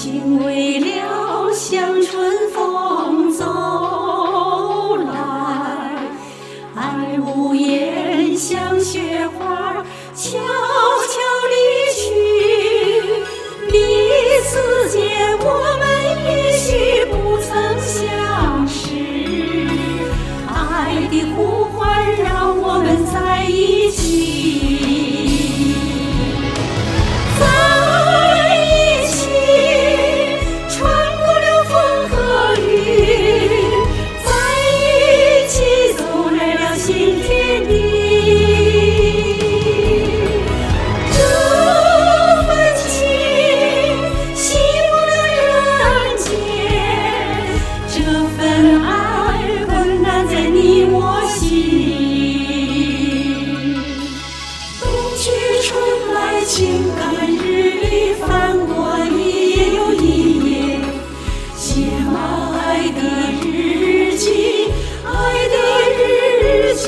情未了像春风走来爱无言像雪花悄春来，情感日历翻过一页又一页，写满爱的日记，爱的日记。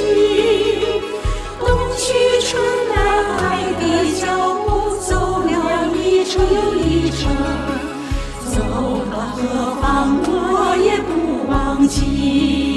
冬去春来，爱的脚步走了一程又一程，走到何方我也不忘记。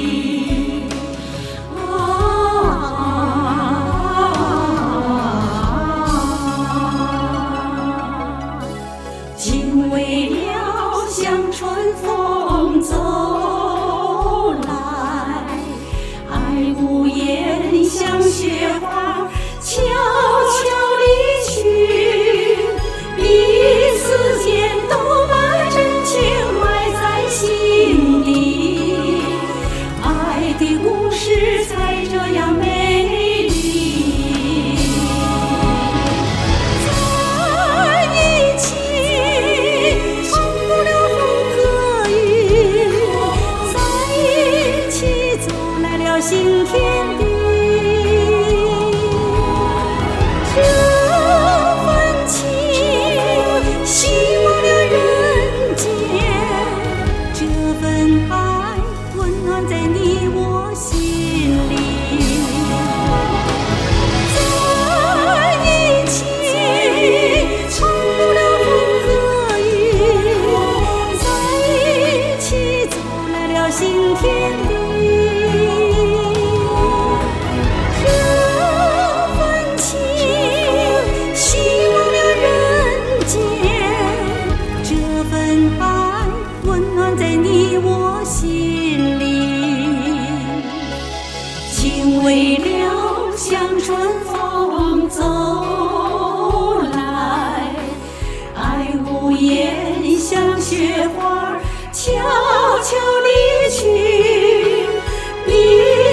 春风走来爱无言像雪花悄悄离去彼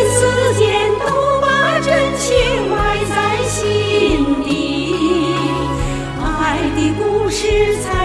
此间都把真情埋在心底。爱的故事才